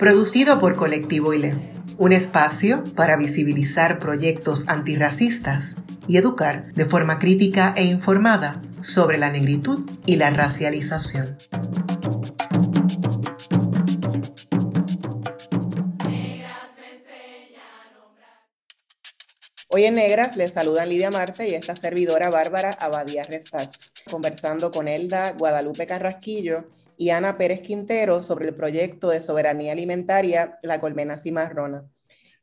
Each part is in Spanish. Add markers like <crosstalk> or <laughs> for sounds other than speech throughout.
producido por Colectivo ILE, un espacio para visibilizar proyectos antirracistas y educar de forma crítica e informada sobre la negritud y la racialización. Hoy en Negras les saludan Lidia Marte y esta servidora Bárbara Abadía Resach, conversando con Elda Guadalupe Carrasquillo, y Ana Pérez Quintero sobre el proyecto de soberanía alimentaria La Colmena Cimarrona.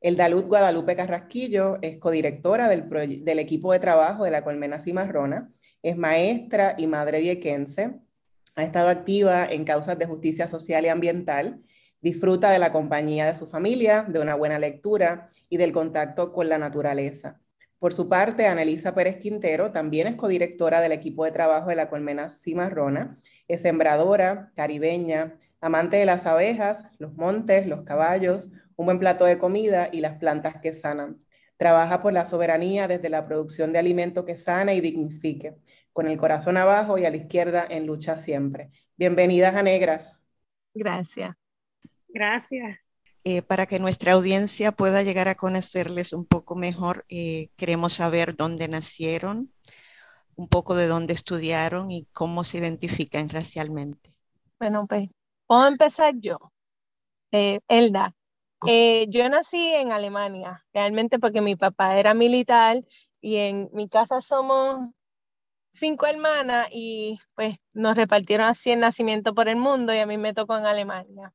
El Dalud Guadalupe Carrasquillo es codirectora del, del equipo de trabajo de la Colmena Cimarrona, es maestra y madre viequense, ha estado activa en causas de justicia social y ambiental, disfruta de la compañía de su familia, de una buena lectura y del contacto con la naturaleza. Por su parte, Anelisa Pérez Quintero también es codirectora del equipo de trabajo de la colmena cimarrona, es sembradora, caribeña, amante de las abejas, los montes, los caballos, un buen plato de comida y las plantas que sanan. Trabaja por la soberanía desde la producción de alimento que sana y dignifique, con el corazón abajo y a la izquierda en lucha siempre. Bienvenidas a Negras. Gracias. Gracias. Eh, para que nuestra audiencia pueda llegar a conocerles un poco mejor, eh, queremos saber dónde nacieron, un poco de dónde estudiaron y cómo se identifican racialmente. Bueno, pues, puedo empezar yo. Eh, Elda, yo nací en Alemania, realmente porque mi papá era militar y en mi casa somos cinco hermanas y pues nos repartieron así el nacimiento por el mundo y a mí me tocó en Alemania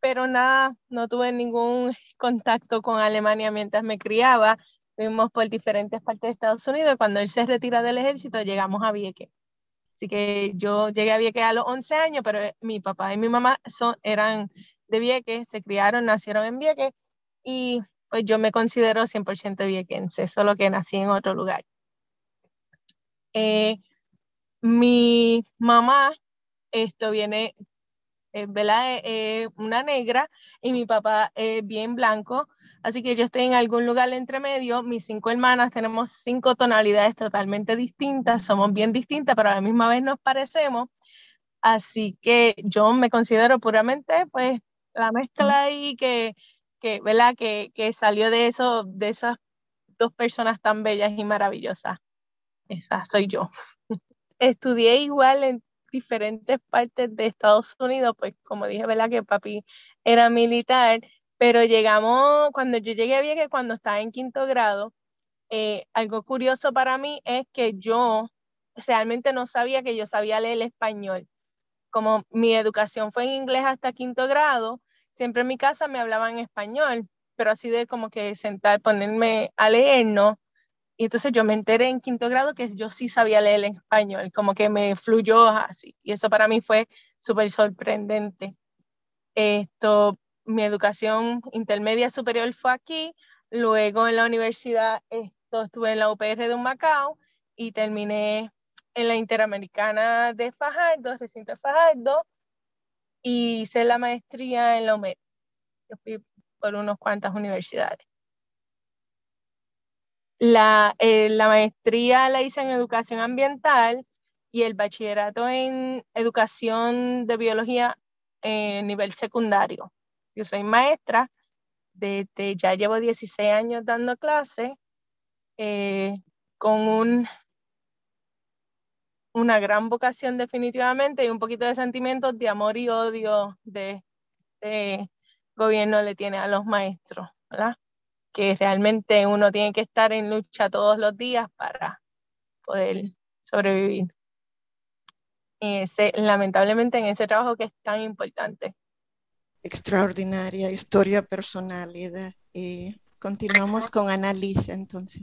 pero nada, no tuve ningún contacto con Alemania mientras me criaba. Fuimos por diferentes partes de Estados Unidos. Cuando él se retira del ejército, llegamos a Vieques. Así que yo llegué a Vieques a los 11 años, pero mi papá y mi mamá son, eran de Vieques, se criaron, nacieron en Vieques y pues yo me considero 100% viequense, solo que nací en otro lugar. Eh, mi mamá, esto viene eh, ¿verdad? Eh, una negra y mi papá es bien blanco. Así que yo estoy en algún lugar entre medio. Mis cinco hermanas tenemos cinco tonalidades totalmente distintas, somos bien distintas, pero a la misma vez nos parecemos. Así que yo me considero puramente, pues, la mezcla ahí que, que ¿verdad? Que, que salió de eso, de esas dos personas tan bellas y maravillosas. Esa soy yo. <laughs> Estudié igual en diferentes partes de Estados Unidos, pues como dije, ¿verdad? Que papi era militar, pero llegamos, cuando yo llegué a Vieques, cuando estaba en quinto grado, eh, algo curioso para mí es que yo realmente no sabía que yo sabía leer español. Como mi educación fue en inglés hasta quinto grado, siempre en mi casa me hablaban español, pero así de como que sentar, ponerme a leer, no. Y entonces yo me enteré en quinto grado que yo sí sabía leer en español, como que me fluyó así. Y eso para mí fue súper sorprendente. Esto, mi educación intermedia superior fue aquí, luego en la universidad esto, estuve en la UPR de Macao y terminé en la Interamericana de Fajardo, recinto de Fajardo, y hice la maestría en la UMED. Yo fui por unas cuantas universidades. La, eh, la maestría la hice en educación ambiental y el bachillerato en educación de biología en nivel secundario. Yo soy maestra, desde ya llevo 16 años dando clases eh, con un, una gran vocación definitivamente y un poquito de sentimientos de amor y odio de, de gobierno le tiene a los maestros, ¿verdad? Que realmente uno tiene que estar en lucha todos los días para poder sobrevivir. Ese, lamentablemente en ese trabajo que es tan importante. Extraordinaria historia personalidad. Eh, continuamos con Annalisa entonces.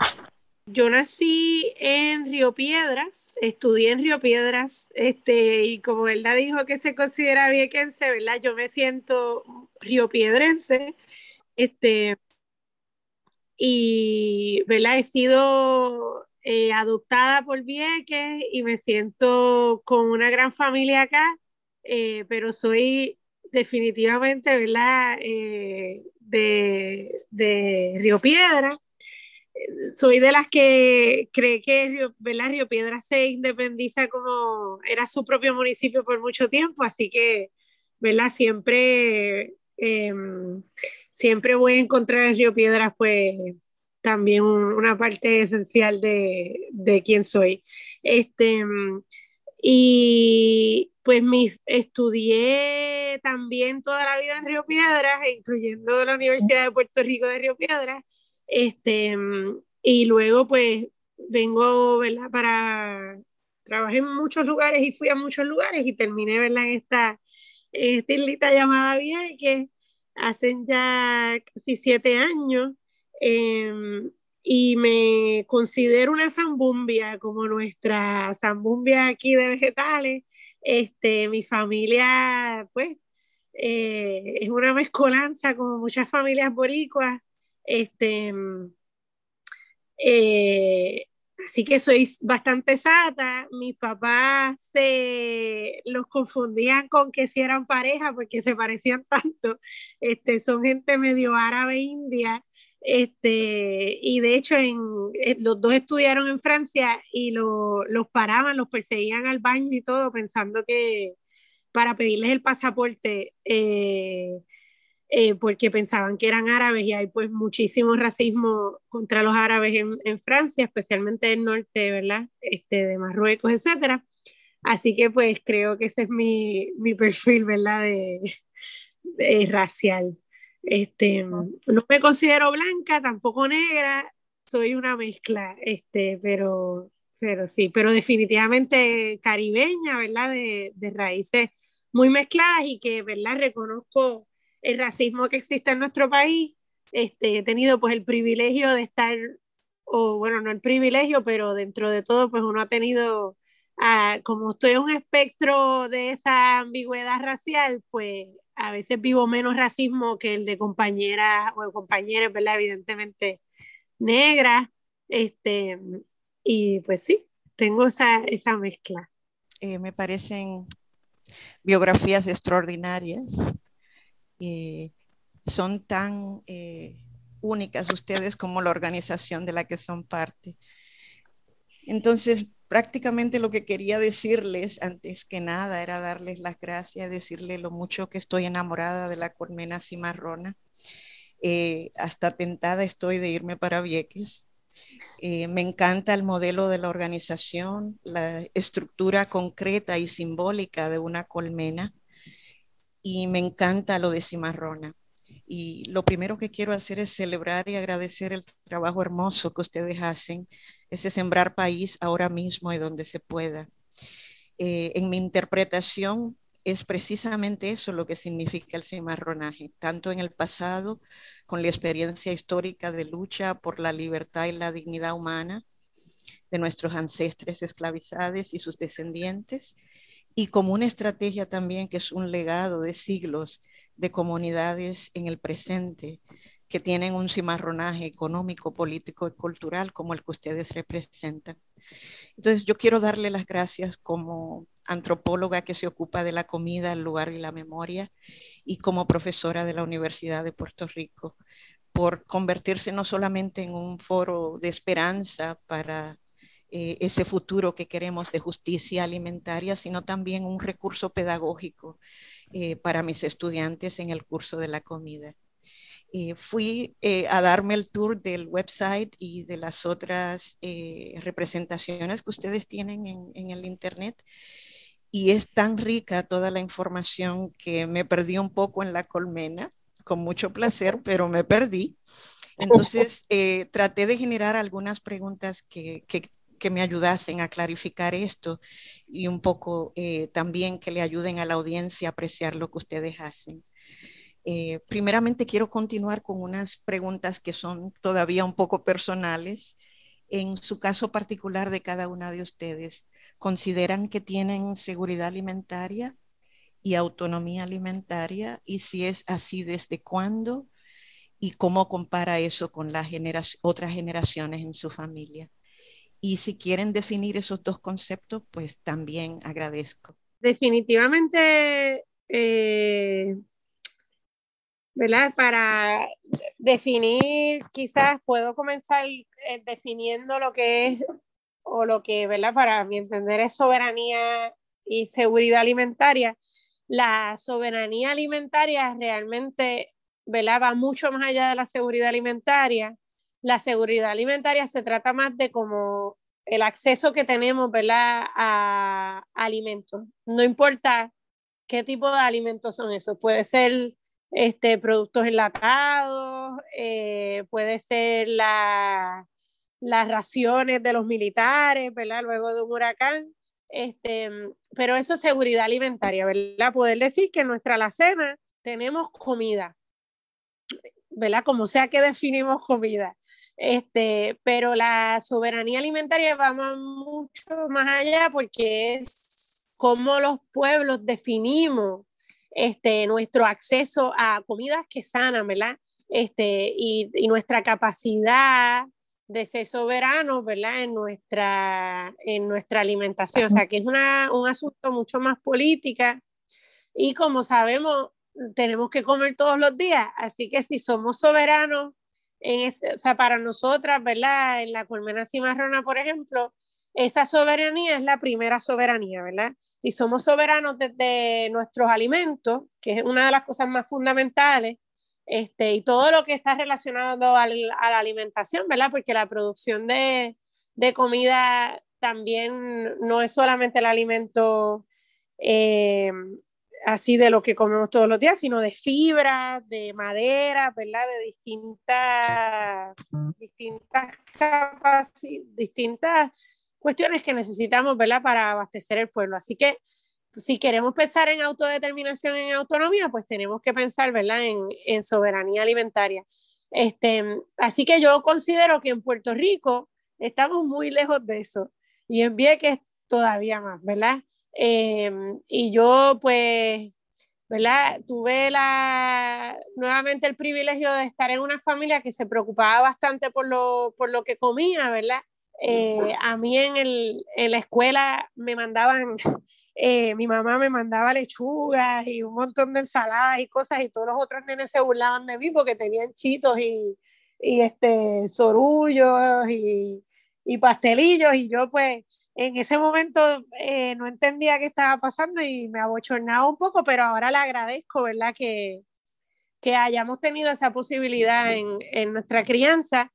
yo nací en Río Piedras, estudié en Río Piedras, este, y como verdad dijo que se considera viequense, ¿verdad? Yo me siento riopiedrense, este, y, ¿verdad? He sido eh, adoptada por Vieques y me siento con una gran familia acá, eh, pero soy definitivamente, ¿verdad? Eh, de, de Río Piedras soy de las que cree que Río, Río Piedra se independiza como era su propio municipio por mucho tiempo, así que ¿verdad? Siempre, em, siempre voy a encontrar en Río Piedras pues también una parte esencial de, de quién soy. Este, y pues mi, estudié también toda la vida en Río Piedras, incluyendo la Universidad de Puerto Rico de Río Piedras. Este, y luego pues vengo, ¿verdad? Para, trabajé en muchos lugares y fui a muchos lugares y terminé, ¿verdad? En esta, esta islita llamada que hacen ya casi siete años. Em, y me considero una zambumbia como nuestra zambumbia aquí de vegetales. Este, mi familia, pues, eh, es una mezcolanza como muchas familias boricuas. Este, eh, así que soy bastante sata. Mis papás se los confundían con que si eran pareja porque se parecían tanto. Este, son gente medio árabe india. Este, y de hecho, en, eh, los dos estudiaron en Francia y lo, los paraban, los perseguían al baño y todo, pensando que para pedirles el pasaporte. Eh, eh, porque pensaban que eran árabes y hay pues muchísimo racismo contra los árabes en, en Francia, especialmente en el norte, ¿verdad? Este, de Marruecos, etcétera. Así que pues creo que ese es mi, mi perfil, ¿verdad? De, de, racial. Este, no me considero blanca, tampoco negra, soy una mezcla, este, pero, pero sí, pero definitivamente caribeña, ¿verdad? De, de raíces muy mezcladas y que, ¿verdad? Reconozco el racismo que existe en nuestro país, este, he tenido pues el privilegio de estar, o bueno, no el privilegio, pero dentro de todo pues uno ha tenido, ah, como estoy en un espectro de esa ambigüedad racial, pues a veces vivo menos racismo que el de compañeras o compañeros, ¿verdad? Evidentemente negras, este, y pues sí, tengo esa, esa mezcla. Eh, me parecen biografías extraordinarias eh, son tan eh, únicas ustedes como la organización de la que son parte. Entonces, prácticamente lo que quería decirles antes que nada era darles las gracias, decirles lo mucho que estoy enamorada de la colmena cimarrona. Eh, hasta tentada estoy de irme para Vieques. me encanta el modelo de la organización, la estructura concreta y simbólica de una colmena y me encanta lo de Cimarrona. Y lo primero que quiero hacer es celebrar y agradecer el trabajo hermoso que ustedes hacen, ese sembrar país ahora mismo y donde se pueda. Eh, en mi interpretación es precisamente eso lo que significa el cimarronaje, tanto en el pasado, con la experiencia histórica de lucha por la libertad y la dignidad humana de nuestros ancestres esclavizados y sus descendientes, y como una estrategia también que es un legado de siglos de comunidades en el presente que tienen un cimarronaje económico, político y cultural como el que ustedes representan. Entonces yo quiero darle las gracias como antropóloga que se ocupa de la comida, el lugar y la memoria y como profesora de la Universidad de Puerto Rico por convertirse no solamente en un foro de esperanza para eh, ese futuro que queremos de justicia alimentaria, sino también un recurso pedagógico eh, para mis estudiantes en el curso de la comida. Eh, fui a darme el tour del website y de las otras representaciones que ustedes tienen en, en el Internet y es tan rica toda la información que me perdí un poco en la colmena, con mucho placer, pero me perdí. <laughs> Entonces, traté de generar algunas preguntas que, que, que me ayudasen a clarificar esto y un poco eh, también que le ayuden a la audiencia a apreciar lo que ustedes hacen. Eh, primeramente quiero continuar con unas preguntas que son todavía un poco personales En su caso particular de cada una de ustedes, ¿consideran que tienen seguridad alimentaria y autonomía alimentaria? Y si es así, ¿desde cuándo? ¿Y cómo compara eso con las otras generaciones en su familia? Y si quieren definir esos dos conceptos, pues también agradezco. Definitivamente, eh, ¿verdad? Para definir, quizás puedo comenzar eh, definiendo lo que es, o lo que, ¿verdad? Para mi entender es soberanía y seguridad alimentaria. La soberanía alimentaria realmente, ¿verdad? Va mucho más allá de la seguridad alimentaria. La seguridad alimentaria se trata más de como el acceso que tenemos, ¿verdad? A alimentos. No importa qué tipo de alimentos son esos. Puede ser este, productos enlatados, eh, puede ser la, las raciones de los militares, ¿verdad? Luego de un huracán, este, pero eso es seguridad alimentaria, ¿verdad? Poder decir que en nuestra alacena tenemos comida, ¿verdad? Como sea que definimos comida. Este, pero la soberanía alimentaria va mucho más allá porque es cómo los pueblos definimos este, nuestro acceso a comidas que sanan, ¿verdad? Este, y, y nuestra capacidad de ser soberanos, ¿verdad? En nuestra, en nuestra alimentación. O sea, que es una, un asunto mucho más política y como sabemos, tenemos que comer todos los días. Así que si somos soberanos, en o sea, para nosotras, ¿verdad? En la colmena cimarrona, por ejemplo, esa soberanía es la primera soberanía, ¿verdad? si somos soberanos desde nuestros alimentos, que es una de las cosas más fundamentales, este, y todo lo que está relacionado a la alimentación, ¿verdad? Porque la producción de, de comida también no es solamente el alimento eh, así de lo que comemos todos los días, sino de fibra, de madera, ¿verdad? De distintas, distintas capas, distintas cuestiones que necesitamos, ¿verdad?, para abastecer el pueblo. Así que si queremos pensar en autodeterminación, en autonomía, pues tenemos que pensar, ¿verdad?, en, en soberanía alimentaria. Este, así que yo considero que en Puerto Rico estamos muy lejos de eso y en Vieques todavía más, ¿verdad? Em, y yo pues, ¿verdad? Tuve la, nuevamente el privilegio de estar en una familia que se preocupaba bastante por lo, por lo que comía, ¿verdad? Eh, a mí en, el, en, la escuela me mandaban, <laughs> eh, mi mamá me mandaba lechugas y un montón de ensaladas y cosas y todos los otros nenes se burlaban de mí porque tenían chitos y, y este, sorullos y, y, pastelillos y yo pues en ese momento eh, no entendía qué estaba pasando y me abochornaba un poco, pero ahora le agradezco, ¿verdad? Que, que hayamos tenido esa posibilidad en, en nuestra crianza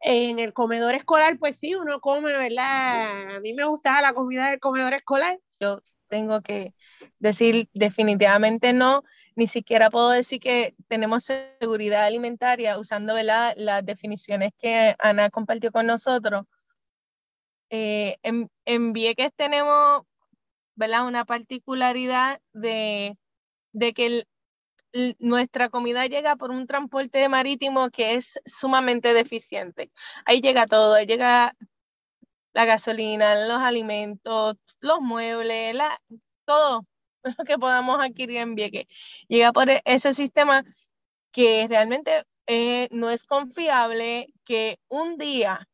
en el comedor escolar, pues sí, uno come, ¿verdad? A mí me gustaba la comida del comedor escolar. Yo tengo que decir definitivamente no, ni siquiera puedo decir que tenemos seguridad alimentaria usando ¿verdad? las definiciones que Ana compartió con nosotros. Eh, en, en, Vieques tenemos ¿verdad? una particularidad de, de que el, nuestra comida llega por un transporte marítimo que es sumamente deficiente. Ahí llega todo, ahí llega la gasolina, los alimentos, los muebles, la, todo <laughs> lo que podamos adquirir en Vieques. Llega por e, ese sistema que realmente eh, no es confiable que un día,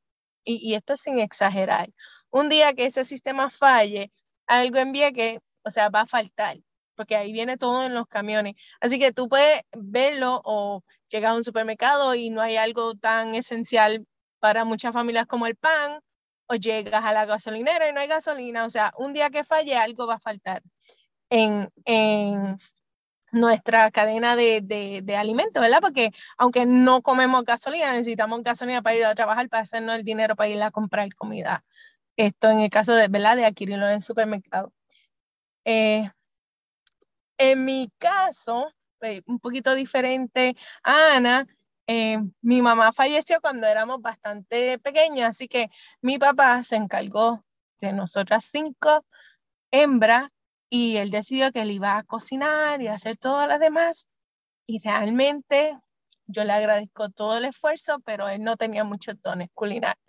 y, esto sin exagerar, un día que ese sistema falle, algo en Vieques, o sea, va a faltar porque ahí viene todo en los camiones. Así que tú puedes verlo o llegar a un supermercado y no hay algo tan esencial para muchas familias como el pan, o llegas a la gasolinera y no hay gasolina. O sea, un día que falle, algo va a faltar en, en nuestra cadena de, de, de, alimentos, ¿verdad? Porque aunque no comemos gasolina, necesitamos gasolina para ir a trabajar, para hacernos el dinero para ir a comprar comida. Esto en el caso de, ¿verdad? De adquirirlo en el supermercado. Eh, en mi caso, eh, un poquito diferente Ana, eh, mi mamá falleció cuando éramos bastante pequeñas, así que mi papá se encargó de nosotras cinco hembras y él decidió que él iba a cocinar y hacer todo lo demás. Y realmente yo le agradezco todo el esfuerzo, pero él no tenía muchos dones culinarios.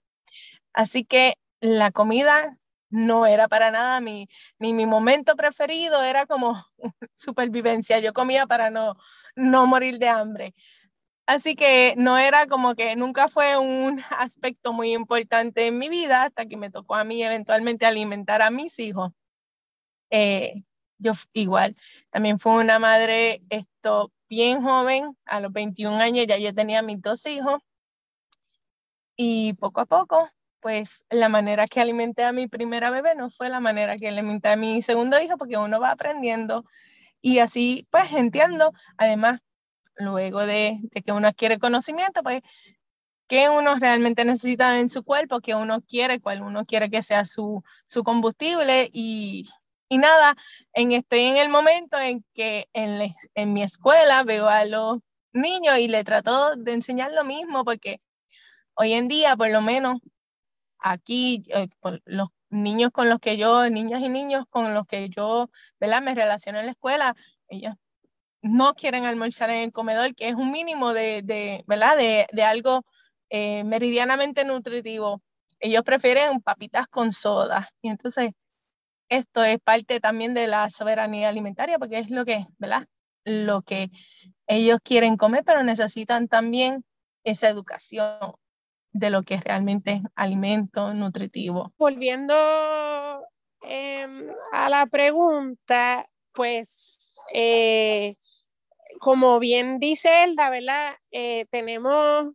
Así que la comida no era para nada mi, ni mi momento preferido, era como <laughs> supervivencia. Yo comía para no, no morir de hambre. Así que no era como que nunca fue un <laughs> aspecto muy importante en mi vida hasta que me tocó a mí eventualmente alimentar a mis hijos. Eh, yo igual, también fue una madre esto bien joven, a los 21 años ya yo tenía mis dos hijos y poco a poco, pues la manera que alimenté a mi primera bebé no fue la manera que alimenté a mi segundo hijo porque uno va aprendiendo y así pues entiendo, además luego de, que uno adquiere conocimiento, pues qué uno realmente necesita en su cuerpo, qué uno quiere, cuál uno quiere que sea su, su combustible y, y nada, en, estoy en el momento en que en, en mi escuela veo a los niños y le trato de enseñar lo mismo, porque hoy en día, por lo menos aquí, eh, los niños con los que yo, niñas y niños con los que yo, ¿verdad? Me relaciono en la escuela, ellos no quieren almorzar en el comedor, que es un mínimo de, de ¿verdad? De, de algo eh, meridianamente nutritivo. Ellos prefieren papitas con soda. Y entonces, esto es parte también de la soberanía alimentaria, porque es lo que, ¿verdad? Lo que ellos quieren comer, pero necesitan también esa educación de lo que es realmente alimento nutritivo. Volviendo em, a la pregunta, pues eh, como bien dice Elda, ¿verdad? Eh, tenemos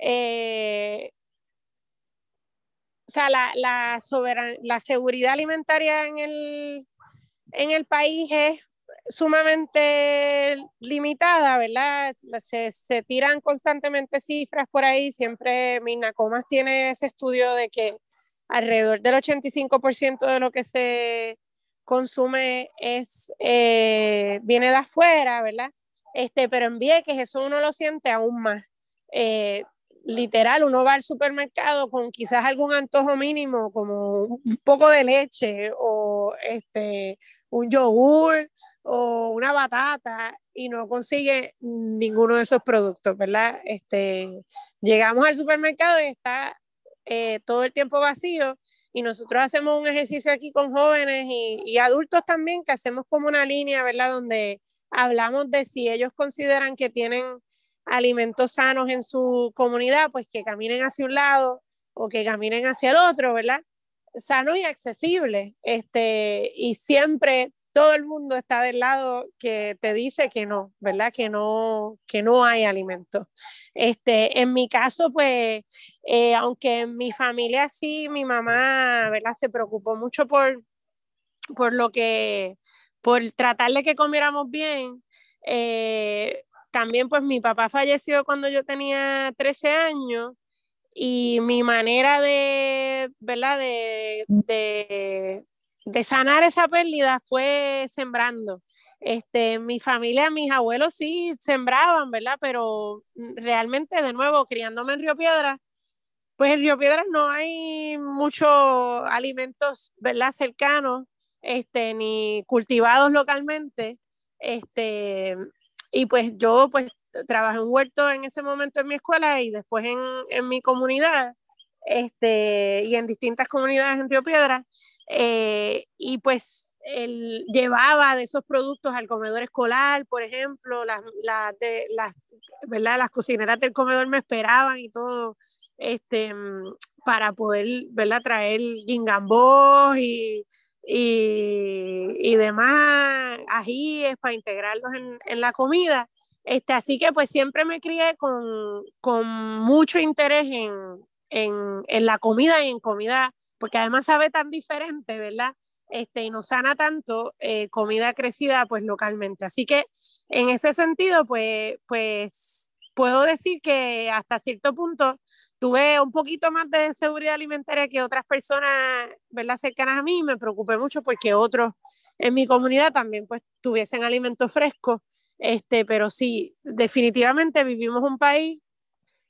eh, sea, la, la, la seguridad alimentaria en el, en el país es sumamente limitada, ¿verdad? Se, se, tiran constantemente cifras por ahí, siempre Minacomas tiene ese estudio de que alrededor del 85% de lo que se consume es, eh, viene de afuera, ¿verdad? Este, pero en Vieques eso uno lo siente aún más. Eh, literal, uno va al supermercado con quizás algún antojo mínimo, como un poco de leche o este, un yogur o una batata y no consigue ninguno de esos productos, ¿verdad? Este, llegamos al supermercado y está eh, todo el tiempo vacío y nosotros hacemos un ejercicio aquí con jóvenes y, y, adultos también, que hacemos como una línea, ¿verdad? Donde hablamos de si ellos consideran que tienen alimentos sanos en su comunidad, pues que caminen hacia un lado o que caminen hacia el otro, ¿verdad? Sano y accesible. Este, y siempre todo el mundo está del lado que te dice que no, ¿verdad? Que no, que no hay alimentos. Este, en mi caso, pues, eh, aunque en mi familia sí, mi mamá, ¿verdad? Se preocupó mucho por, por lo que, por tratar de que comiéramos bien. Eh, también, pues, mi papá falleció cuando yo tenía 13 años y mi manera de, ¿verdad? De, de, sanar esa pérdida fue sembrando. Este, mi familia, mis abuelos sí sembraban, ¿verdad? Pero realmente, de nuevo, criándome en Río Piedra, pues en Río Piedras no hay muchos alimentos, ¿verdad? Cercanos, este, ni cultivados localmente, este, y pues yo, pues, trabajé en huerto en ese momento en mi escuela y después en, en mi comunidad, este, y en distintas comunidades en Río Piedra, eh, y pues él llevaba de esos productos al comedor escolar, por ejemplo, las, las, las, ¿verdad? las cocineras del comedor me esperaban y todo, este, para poder ¿verdad? traer gingambos y, y, y, demás ajíes para integrarlos en, en, la comida. Este, así que pues siempre me crié con, con mucho interés en, en, en la comida y en comida, porque además sabe tan diferente, ¿verdad? este, y nos sana tanto eh, comida crecida pues localmente. Así que en ese sentido, pues, pues puedo decir que hasta cierto punto tuve un poquito más de seguridad alimentaria que otras personas, ¿verdad? Cercanas a mí, me preocupé mucho porque otros en mi comunidad también pues tuviesen alimentos frescos, este, pero sí, definitivamente vivimos un país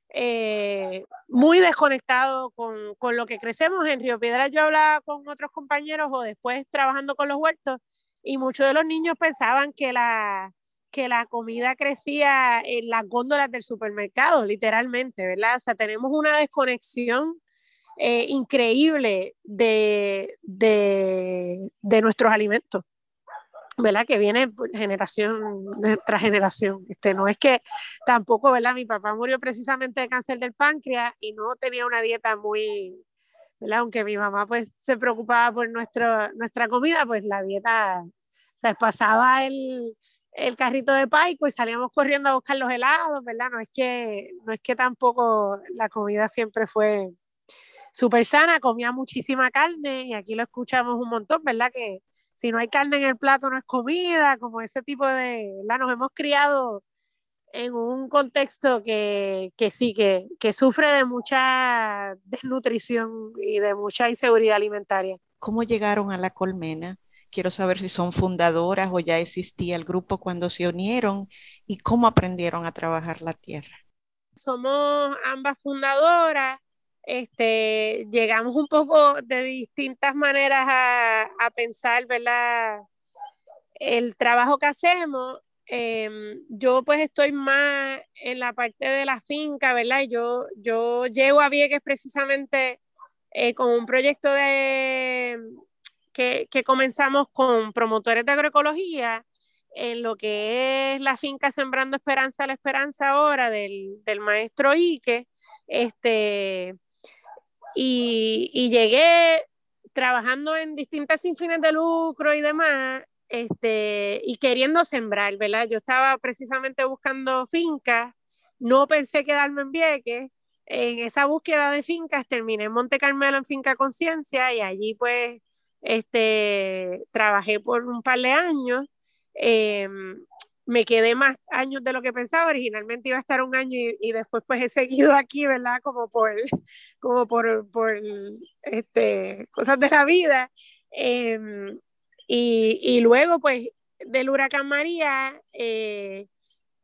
eh, muy desconectado con, con, lo que crecemos. En Río Piedras yo hablaba con otros compañeros o después trabajando con los huertos y muchos de los niños pensaban que la, que la comida crecía en las góndolas del supermercado, literalmente, ¿verdad? O sea, tenemos una desconexión eh, increíble de, de, nuestros alimentos. ¿verdad? Que viene generación tras generación. Este, no es que tampoco, ¿verdad? Mi papá murió precisamente de cáncer del páncreas y no tenía una dieta muy, ¿verdad? Aunque mi mamá pues se preocupaba por nuestro, nuestra comida, pues la dieta, o sea, pasaba el, el carrito de paico y salíamos corriendo a buscar los helados, ¿verdad? No es que, no es que tampoco la comida siempre fue súper sana, comía muchísima carne y aquí lo escuchamos un montón, ¿verdad? Que si no hay carne en el plato no es comida, como ese tipo de, ¿verdad? Nos hemos criado en un contexto que, que sí, que, que sufre de mucha desnutrición y de mucha inseguridad alimentaria. ¿Cómo llegaron a la colmena? Quiero saber si son fundadoras o ya existía el grupo cuando se unieron y cómo aprendieron a trabajar la tierra. Somos ambas fundadoras. Este, llegamos un poco de distintas maneras a, pensar, ¿verdad? El trabajo que hacemos. Em, yo pues estoy más en la parte de la finca, ¿verdad? Yo, yo llego a Vieques precisamente eh, con un proyecto de, que, comenzamos con promotores de agroecología en lo que es la finca Sembrando Esperanza la Esperanza ahora del, maestro Ike, este, y, llegué trabajando en distintas sin fines de lucro y demás, este, y queriendo sembrar, ¿verdad? Yo estaba precisamente buscando fincas, no pensé quedarme en Vieques, en esa búsqueda de fincas terminé en Monte Carmelo en Finca Conciencia y allí pues este, trabajé por un par de años, em, me quedé más años de lo que pensaba, originalmente iba a estar un año y, después pues he seguido aquí, ¿verdad? Como por, como por, por este, cosas de la vida. Em, y, y, luego pues del huracán María, eh,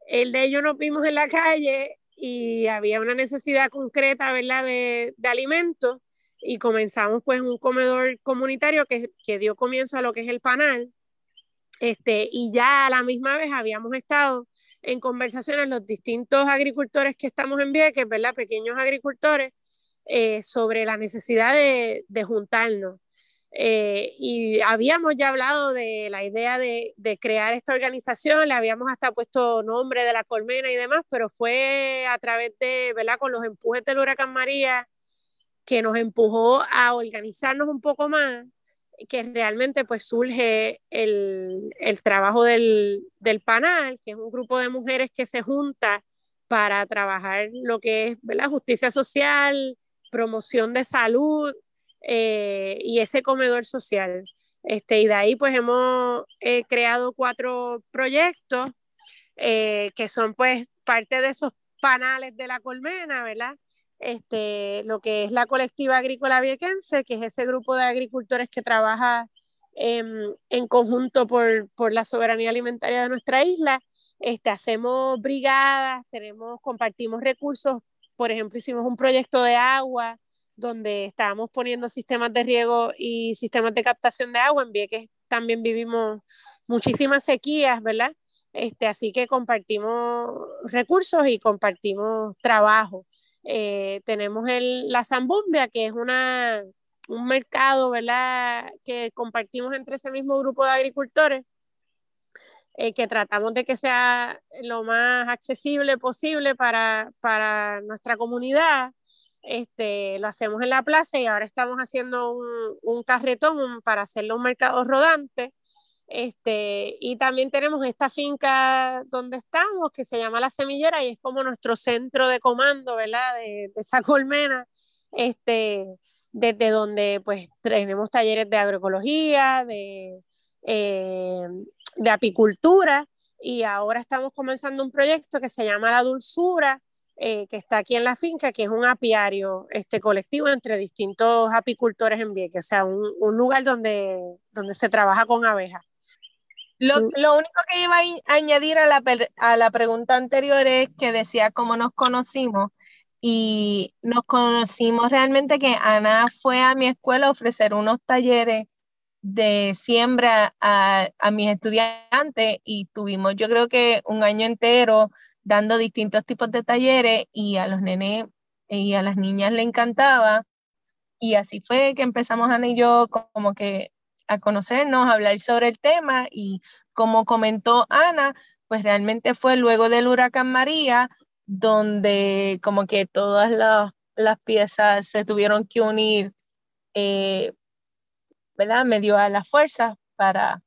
el de ellos nos vimos en la calle y había una necesidad concreta, ¿verdad? De, de alimentos y comenzamos pues un comedor comunitario que, que, dio comienzo a lo que es el panal. Este, y ya a la misma vez habíamos estado en conversaciones los distintos agricultores que estamos en Vieques, ¿verdad? Pequeños agricultores, eh, sobre la necesidad de, de juntarnos. Eh, y habíamos ya hablado de la idea de, de, crear esta organización, le habíamos hasta puesto nombre de la colmena y demás, pero fue a través de, ¿verdad? Con los empujes del huracán María que nos empujó a organizarnos un poco más, que realmente pues surge el, el trabajo del, del, panel, que es un grupo de mujeres que se junta para trabajar lo que es la justicia social, promoción de salud eh, y ese comedor social. Este, y de ahí pues hemos eh, creado cuatro proyectos eh, que son pues parte de esos panales de la colmena, ¿verdad? Este, lo que es la colectiva agrícola viequense, que es ese grupo de agricultores que trabaja en, conjunto por, la soberanía alimentaria de nuestra isla. Este, hacemos brigadas, tenemos, compartimos recursos, por ejemplo, hicimos un proyecto de agua donde estábamos poniendo sistemas de riego y sistemas de captación de agua. En Vieques también vivimos muchísimas sequías, ¿verdad? Este, así que compartimos recursos y compartimos trabajo. Eh, tenemos el, la Zambumbia, que es una, un mercado, ¿verdad?, que compartimos entre ese mismo grupo de agricultores, eh, que tratamos de que sea lo más accesible posible para, para nuestra comunidad. Este, lo hacemos en la plaza y ahora estamos haciendo un, un carretón para hacerlo un mercado rodante este, y también tenemos esta finca donde estamos, que se llama La Semillera, y es como nuestro centro de comando, ¿verdad? De, esa <laughs> colmena, este, desde donde pues tenemos talleres de agroecología, de, eh, de apicultura, y ahora estamos comenzando un proyecto que se llama La Dulzura, eh, que está aquí en la finca, que es un apiario este, colectivo entre distintos apicultores en Vieques, o sea, un, un lugar donde, donde se trabaja con abejas. Lo, único que iba a añadir a la, a la pregunta anterior es que decía cómo nos conocimos y nos conocimos realmente que Ana fue a mi escuela a ofrecer unos talleres de siembra a, a, mis estudiantes y tuvimos yo creo que un año entero dando distintos tipos de talleres y a los nenes y a las niñas le encantaba. Y así fue que empezamos Ana y yo como que a conocernos, hablar sobre el tema y como comentó Ana, pues realmente fue luego del huracán María donde como que todas las, piezas se tuvieron que unir, eh, ¿verdad? Me dio a las fuerzas para,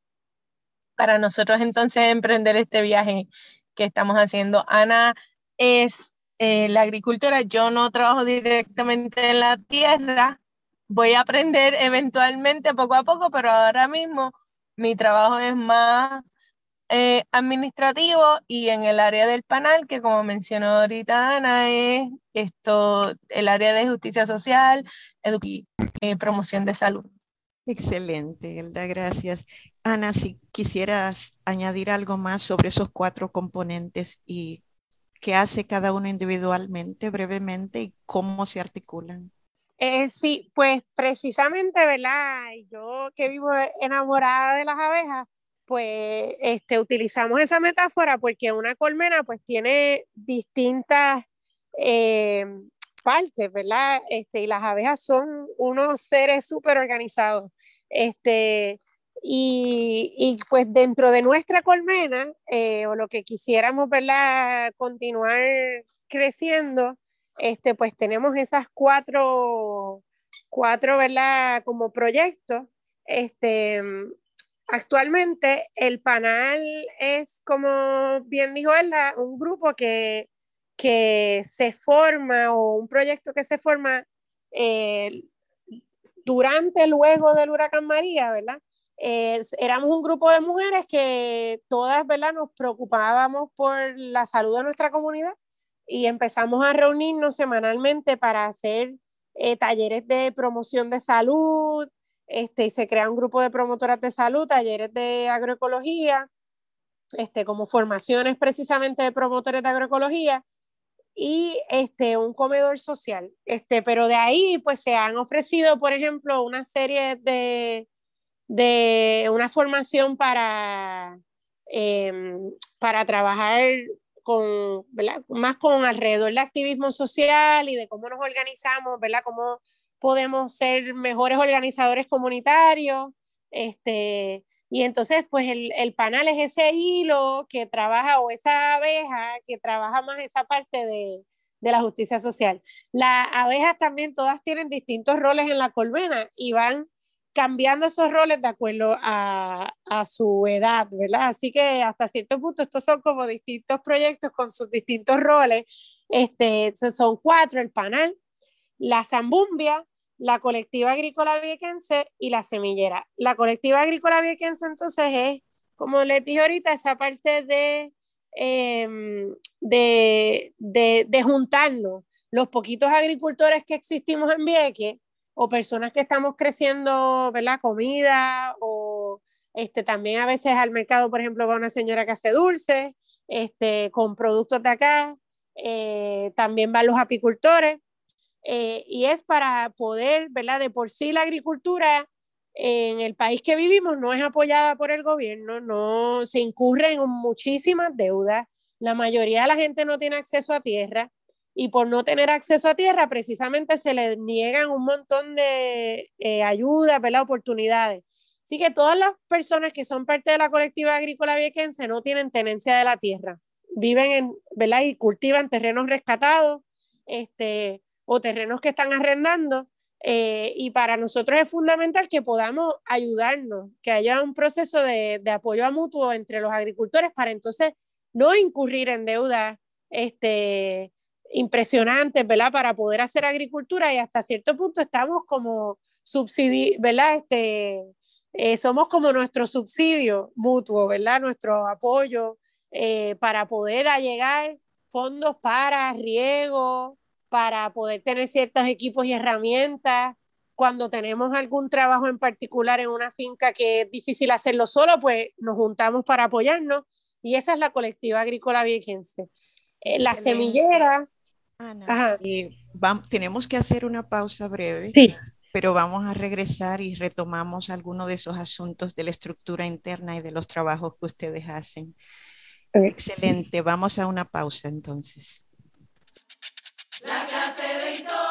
para nosotros entonces emprender este viaje que estamos haciendo. Ana es eh, la agricultora, yo no trabajo directamente en la tierra, voy a aprender eventualmente poco a poco, pero ahora mismo mi trabajo es más eh, administrativo y en el área del panel, que como mencionó ahorita Ana, es esto, el área de justicia social y eh, promoción de salud. Excelente, Elda, gracias. Ana, si quisieras añadir algo más sobre esos cuatro componentes y qué hace cada uno individualmente, brevemente, y cómo se articulan. Eh, sí, pues precisamente, ¿verdad? Yo que vivo enamorada de las abejas, pues este, utilizamos esa metáfora porque una colmena pues tiene distintas eh, partes, ¿verdad? Este, y las abejas son unos seres súper organizados. Este, y, y, pues dentro de nuestra colmena, eh, o lo que quisiéramos, ¿verdad? Continuar creciendo, este, pues tenemos esas cuatro, cuatro, ¿verdad? Como proyectos. Este, Actualmente el panel es, como bien dijo él, un grupo que, que se forma o un proyecto que se forma eh, durante, luego del huracán María, ¿verdad? éramos un grupo de mujeres que todas, ¿verdad? Nos preocupábamos por la salud de nuestra comunidad y empezamos a reunirnos semanalmente para hacer eh, talleres de promoción de salud, este, y se crea un grupo de promotoras de salud, talleres de agroecología, este, como formaciones precisamente de promotores de agroecología y este, un comedor social. Este, pero de ahí pues se han ofrecido, por ejemplo, una serie de, de una formación para, em, para trabajar con, más con alrededor del activismo social y de cómo nos organizamos, ¿verdad? Cómo podemos ser mejores organizadores comunitarios, este, y entonces, pues el, el, panal es ese hilo que trabaja o esa abeja que trabaja más esa parte de, de la justicia social. Las abejas también todas tienen distintos roles en la colmena y van cambiando esos roles de acuerdo a, a, su edad, ¿verdad? Así que hasta cierto punto estos son como distintos proyectos con sus distintos roles. Este, son cuatro, el panal, la zambumbia, la colectiva agrícola viequense y la semillera. La colectiva agrícola viequense entonces es, como les dije ahorita, esa parte de, em, de, de, juntarnos los poquitos agricultores que existimos en Vieques o personas que estamos creciendo, ¿verdad? Comida o este, también a veces al mercado, por ejemplo, va una señora que hace dulce, este, con productos de acá, eh, también van los apicultores eh, y es para poder, ¿verdad? De por sí la agricultura en el país que vivimos no es apoyada por el gobierno, no se incurre en muchísimas deudas, la mayoría de la gente no tiene acceso a tierra y por no tener acceso a tierra precisamente se les niegan un montón de eh, ayudas. Oportunidades. Así que todas las personas que son parte de la colectiva agrícola viequense no tienen tenencia de la tierra, viven en, ¿verdad? Y cultivan terrenos rescatados, este, o terrenos que están arrendando. Eh, y para nosotros es fundamental que podamos ayudarnos, que haya un proceso de, de, apoyo a mutuo entre los agricultores para entonces no incurrir en deudas este, impresionantes, ¿verdad? Para poder hacer agricultura y hasta cierto punto estamos como subsidi ¿verdad? Este, eh, somos como nuestro subsidio mutuo, ¿verdad? Nuestro apoyo eh, para poder allegar fondos para riego, para poder tener ciertos equipos y herramientas. Cuando tenemos algún trabajo en particular en una finca que es difícil hacerlo solo, pues nos juntamos para apoyarnos y esa es la colectiva agrícola viequense. Eh, la semillera. Ana, vamos, tenemos que hacer una pausa breve. Sí. Pero vamos a regresar y retomamos algunos de esos asuntos de la estructura interna y de los trabajos que ustedes hacen. Excelente. Vamos a una pausa entonces. La clase de historia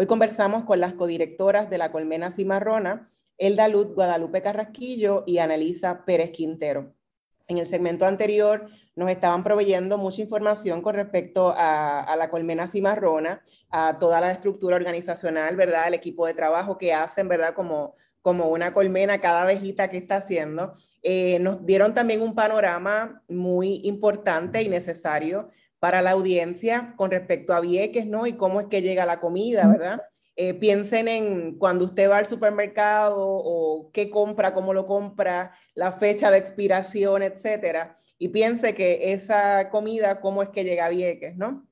Hoy conversamos con las codirectoras de la Colmena Cimarrona, Elda Luz Guadalupe Carrasquillo y Analisa Pérez Quintero. En el segmento anterior nos estaban proveyendo mucha información con respecto a, la colmena cimarrona, a toda la estructura organizacional, ¿verdad? El equipo de trabajo que hacen, ¿verdad? Como, como una colmena, cada abejita que está haciendo. Eh, nos dieron también un panorama muy importante y necesario para la audiencia con respecto a Vieques, ¿no? Y cómo es que llega la comida, ¿verdad? Eh, piensen en cuando usted va al supermercado o qué compra, cómo lo compra, la fecha de expiración, etcétera. Y piense que esa comida, cómo es que llega a Vieques, ¿no?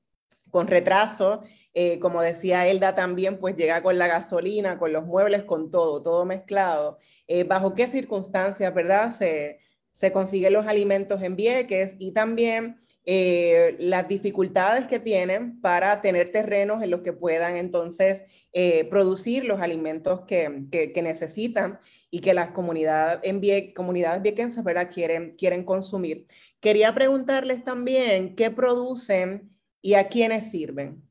Con retraso, eh, como decía Elda también, pues llega con la gasolina, con los muebles, con todo, todo mezclado. Eh, ¿Bajo qué circunstancias, verdad? Se, se consiguen los alimentos en Vieques y también eh, las dificultades que tienen para tener terrenos en los que puedan entonces eh, producir los alimentos que, que, necesitan y que las comunidades, en comunidades viequenses. Quieren, quieren consumir. Quería preguntarles también qué producen y a quiénes sirven.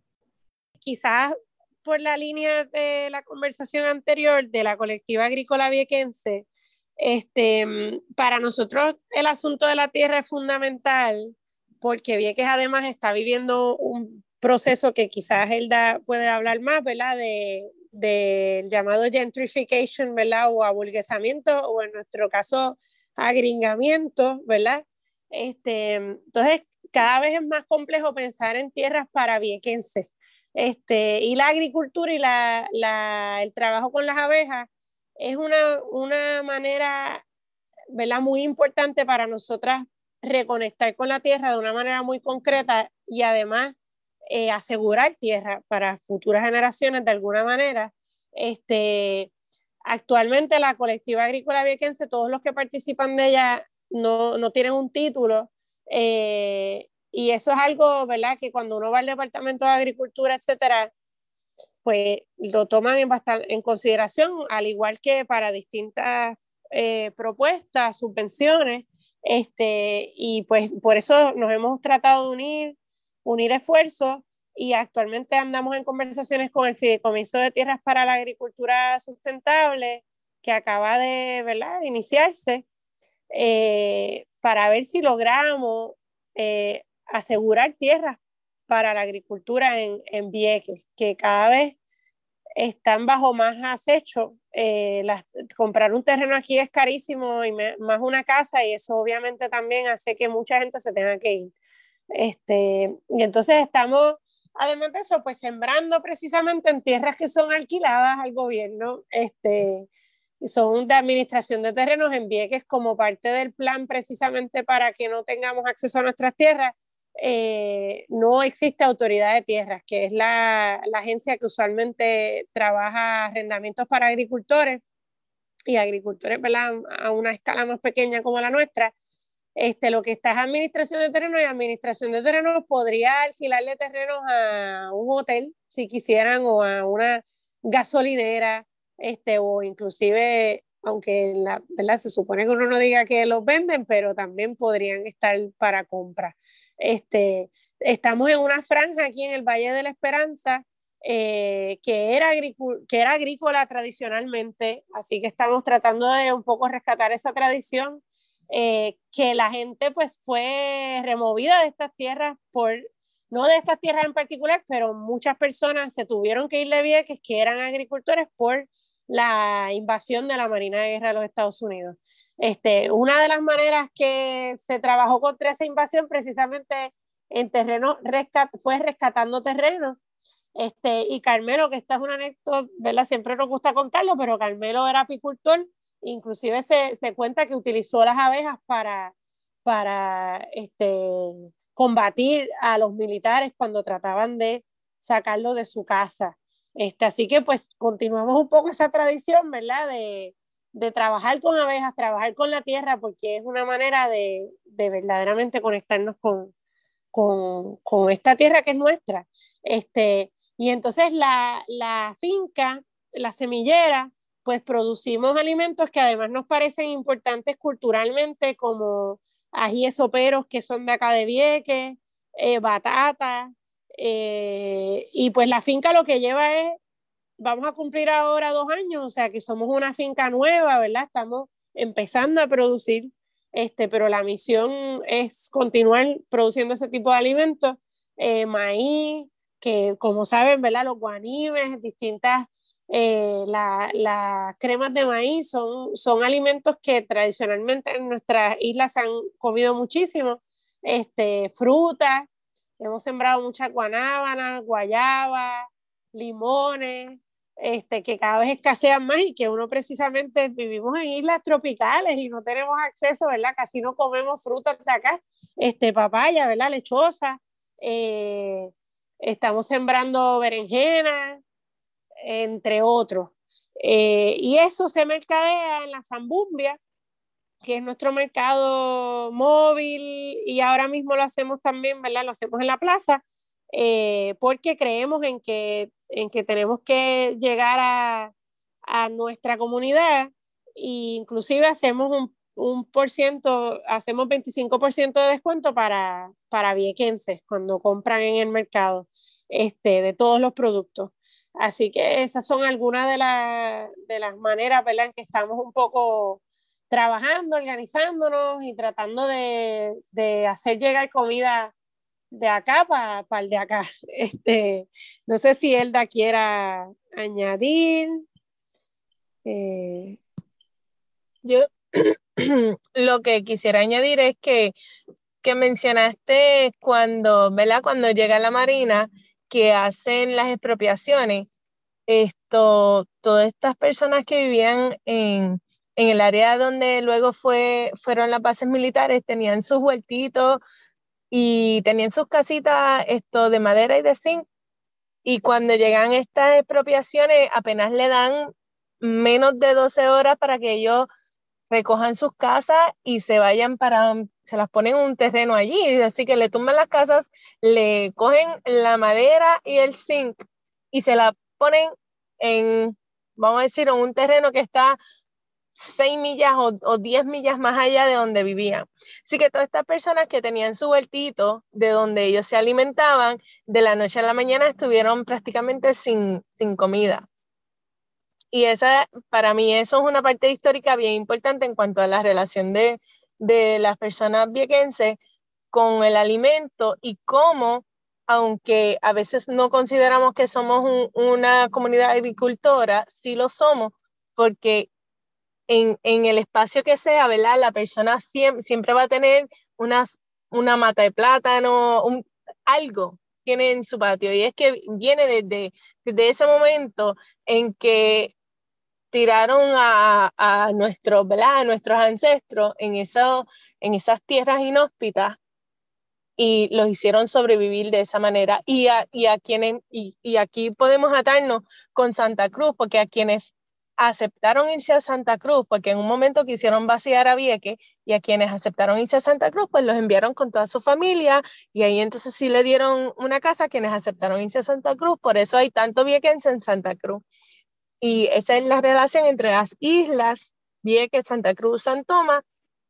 Quizás por la línea de la conversación anterior de la colectiva agrícola viequense, este, para nosotros el asunto de la tierra es fundamental porque Vieques además está viviendo un proceso que quizás Elda puede hablar más, ¿verdad? De, del llamado gentrification, ¿verdad? O aburguesamiento, o en nuestro caso, agringamiento, ¿verdad? Este, entonces, cada vez es más complejo pensar en tierras para viequenses. Este, y la agricultura y la, la, el trabajo con las abejas es una, una manera ¿verdad? muy importante para nosotras reconectar con la tierra de una manera muy concreta y además eh, asegurar tierra para futuras generaciones de alguna manera. Este, actualmente la colectiva agrícola viequense, todos los que participan de ella no, no tienen un título eh, y eso es algo, ¿verdad? Que cuando uno va al departamento de agricultura, etcétera, pues lo toman en, en consideración, al igual que para distintas eh, propuestas, subvenciones, este, y pues por eso nos hemos tratado de unir, unir esfuerzos y actualmente andamos en conversaciones con el Fideicomiso de Tierras para la Agricultura Sustentable, que acaba de, ¿verdad? iniciarse, eh, para ver si logramos eh, asegurar tierras para la agricultura en, en Vieques, que cada vez están bajo más acecho. Eh, comprar un terreno aquí es carísimo y más una casa y eso obviamente también hace que mucha gente se tenga que ir. Este, y entonces estamos, además de eso, pues sembrando precisamente en tierras que son alquiladas al gobierno, este, son de administración de terrenos en Vieques como parte del plan precisamente para que no tengamos acceso a nuestras tierras eh, no existe autoridad de tierras, que es la, agencia que usualmente trabaja arrendamientos para agricultores y agricultores a una escala más pequeña como la nuestra. Este, lo que está es administración de terrenos y administración de terrenos podría alquilarle terrenos a un hotel si quisieran o a una gasolinera este, o inclusive aunque la, ¿verdad? se supone que uno no diga que los venden, pero también podrían estar para compra. Este, estamos en una franja aquí en el Valle de la Esperanza eh, que, era que era agrícola tradicionalmente, así que estamos tratando de un poco rescatar esa tradición, eh, que la gente pues fue removida de estas tierras por, no de estas tierras en particular, pero muchas personas se tuvieron que ir de Vieques que eran agricultores por la invasión de la Marina de Guerra de los Estados Unidos. Este, una de las maneras que se trabajó contra esa invasión precisamente en terreno fue rescatando terreno. Este, y Carmelo, que esta es una anécdota, ¿verdad? Siempre nos gusta contarlo, pero Carmelo era apicultor, inclusive se, se cuenta que utilizó las abejas para, para este, combatir a los militares cuando trataban de sacarlo de su casa. Este, así que pues continuamos un poco esa tradición, ¿verdad? De, de trabajar con abejas, trabajar con la tierra, porque es una manera de, de verdaderamente conectarnos con, con, con, esta tierra que es nuestra. Este, y entonces la, la finca, la semillera, pues producimos alimentos que además nos parecen importantes culturalmente, como ajíes soperos que son de acá de Vieques, eh, batata, eh, y pues la finca lo que lleva es vamos a cumplir ahora dos años, o sea que somos una finca nueva, ¿verdad? Estamos empezando a producir, este, pero la misión es continuar produciendo ese tipo de alimentos, eh, maíz, que como saben, ¿verdad? Los guanimes, distintas, eh, las la cremas de maíz son, son alimentos que tradicionalmente en nuestras islas se han comido muchísimo, este, frutas, hemos sembrado muchas guanábanas, guayabas, limones, este, que cada vez escasean más y que uno precisamente vivimos en islas tropicales y no tenemos acceso, ¿verdad? Casi no comemos frutas de acá, este, papaya, ¿verdad? Lechosa, eh, estamos sembrando berenjenas, entre otros. Eh, y eso se mercadea en la Zambumbia, que es nuestro mercado móvil y ahora mismo lo hacemos también, ¿verdad? Lo hacemos en la plaza eh, porque creemos en que, en que tenemos que llegar a, a nuestra comunidad e inclusive hacemos un, un por ciento, hacemos 25% de descuento para, para viequenses cuando compran en el mercado este, de todos los productos. Así que esas son algunas de, la, de las maneras ¿verdad? en que estamos un poco trabajando, organizándonos y tratando de, de hacer llegar comida de acá para el de acá. <laughs> Este, no sé si Elda quiera añadir. Eh, yo <clears throat> lo que quisiera añadir es que, que mencionaste cuando, ¿verdad? Cuando llega la Marina, que hacen las expropiaciones, esto, todas estas personas que vivían en, en el área donde luego fue, fueron las bases militares, tenían sus huertitos, y tenían sus casitas esto de madera y de zinc y cuando llegan estas expropiaciones apenas le dan menos de 12 horas para que ellos recojan sus casas y se vayan para, se las ponen en un terreno allí, así que le tumban las casas, le cogen la madera y el zinc y se la ponen en, vamos a decir, en un terreno que está 6 millas o, 10 millas más allá de donde vivían. Así que todas estas personas que tenían su huertito, de donde ellos se alimentaban, de la noche a la mañana estuvieron prácticamente sin, sin comida. Y esa, para mí, eso es una parte histórica bien importante en cuanto a la relación de, de las personas viequenses con el alimento y cómo, aunque a veces no consideramos que somos una comunidad agricultora, sí lo somos, porque en, el espacio que sea, ¿verdad? La persona siempre, va a tener una mata de plátano, un, algo tiene en su patio. Y es que viene desde, desde ese momento en que tiraron a, a, nuestros, a nuestros ancestros en, eso, en esas tierras inhóspitas y los hicieron sobrevivir de esa manera. Y, a, quienes, y aquí podemos atarnos con Santa Cruz, porque a quienes aceptaron irse a Santa Cruz, porque en un momento quisieron vaciar a Vieques y a quienes aceptaron irse a Santa Cruz, pues los enviaron con toda su familia y ahí entonces sí le dieron una casa a quienes aceptaron irse a Santa Cruz, por eso hay tanto viequense en Santa Cruz. Y esa es la relación entre las islas, Vieques, Santa Cruz, San Tomás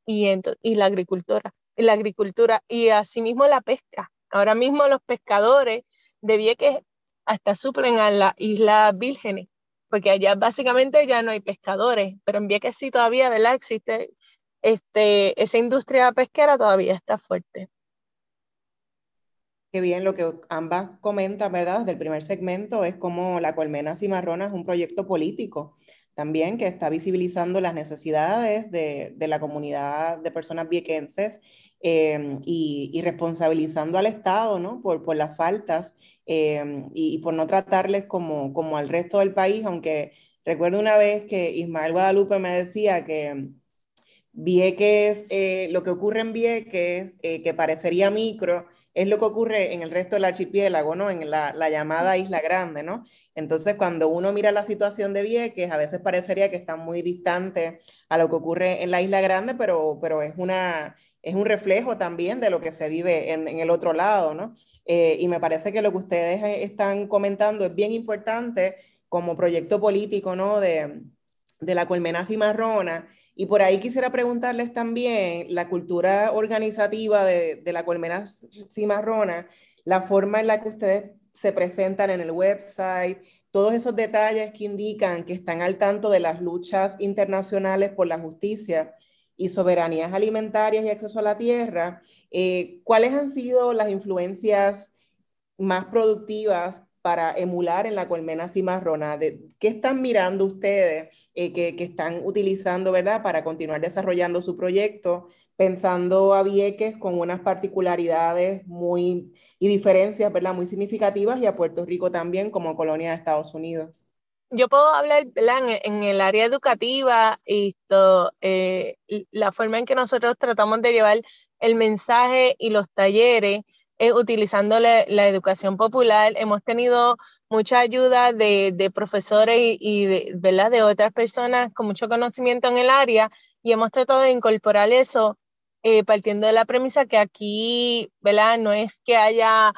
y, y la agricultura, y la agricultura y asimismo la pesca. Ahora mismo los pescadores de Vieques hasta suplen a la isla Vírgenes porque allá básicamente ya no hay pescadores, pero en Vieques sí todavía, ¿verdad? Existe este, esa industria pesquera todavía está fuerte. Qué bien lo que ambas comentan, ¿verdad? Del primer segmento es como la colmena cimarrona es un proyecto político también que está visibilizando las necesidades de, de la comunidad de personas viequenses Em, y, responsabilizando al Estado ¿no? por, por las faltas em, y, por no tratarles como, como al resto del país, aunque recuerdo una vez que Ismael Guadalupe me decía que Vieques, eh, lo que ocurre en Vieques, eh, que parecería micro, es lo que ocurre en el resto del archipiélago, ¿no? En la, la, llamada Isla Grande, ¿no? Entonces, cuando uno mira la situación de Vieques, a veces parecería que está muy distante a lo que ocurre en la Isla Grande, pero, pero es, una, es un reflejo también de lo que se vive en, en el otro lado, ¿no? Eh, y me parece que lo que ustedes eh, están comentando es bien importante como proyecto político, ¿no? De, de la colmena cimarrona y por ahí quisiera preguntarles también la cultura organizativa de, la colmena cimarrona, la forma en la que ustedes se presentan en el website, todos esos detalles que indican que están al tanto de las luchas internacionales por la justicia y soberanías alimentarias y acceso a la tierra, eh, ¿cuáles han sido las influencias más productivas para emular en la colmena cimarrona? De, ¿Qué están mirando ustedes eh, que, que, están utilizando, verdad, para continuar desarrollando su proyecto, pensando a Vieques con unas particularidades muy y diferencias, verdad, muy significativas y a Puerto Rico también como colonia de Estados Unidos? Yo puedo hablar en, en, el área educativa y esto, eh, la forma en que nosotros tratamos de llevar el mensaje y los talleres eh, utilizando la, educación popular. Hemos tenido mucha ayuda de, profesores y, de, ¿verdad? de otras personas con mucho conocimiento en el área y hemos tratado de incorporar eso eh, partiendo de la premisa que aquí ¿verdad? no es que haya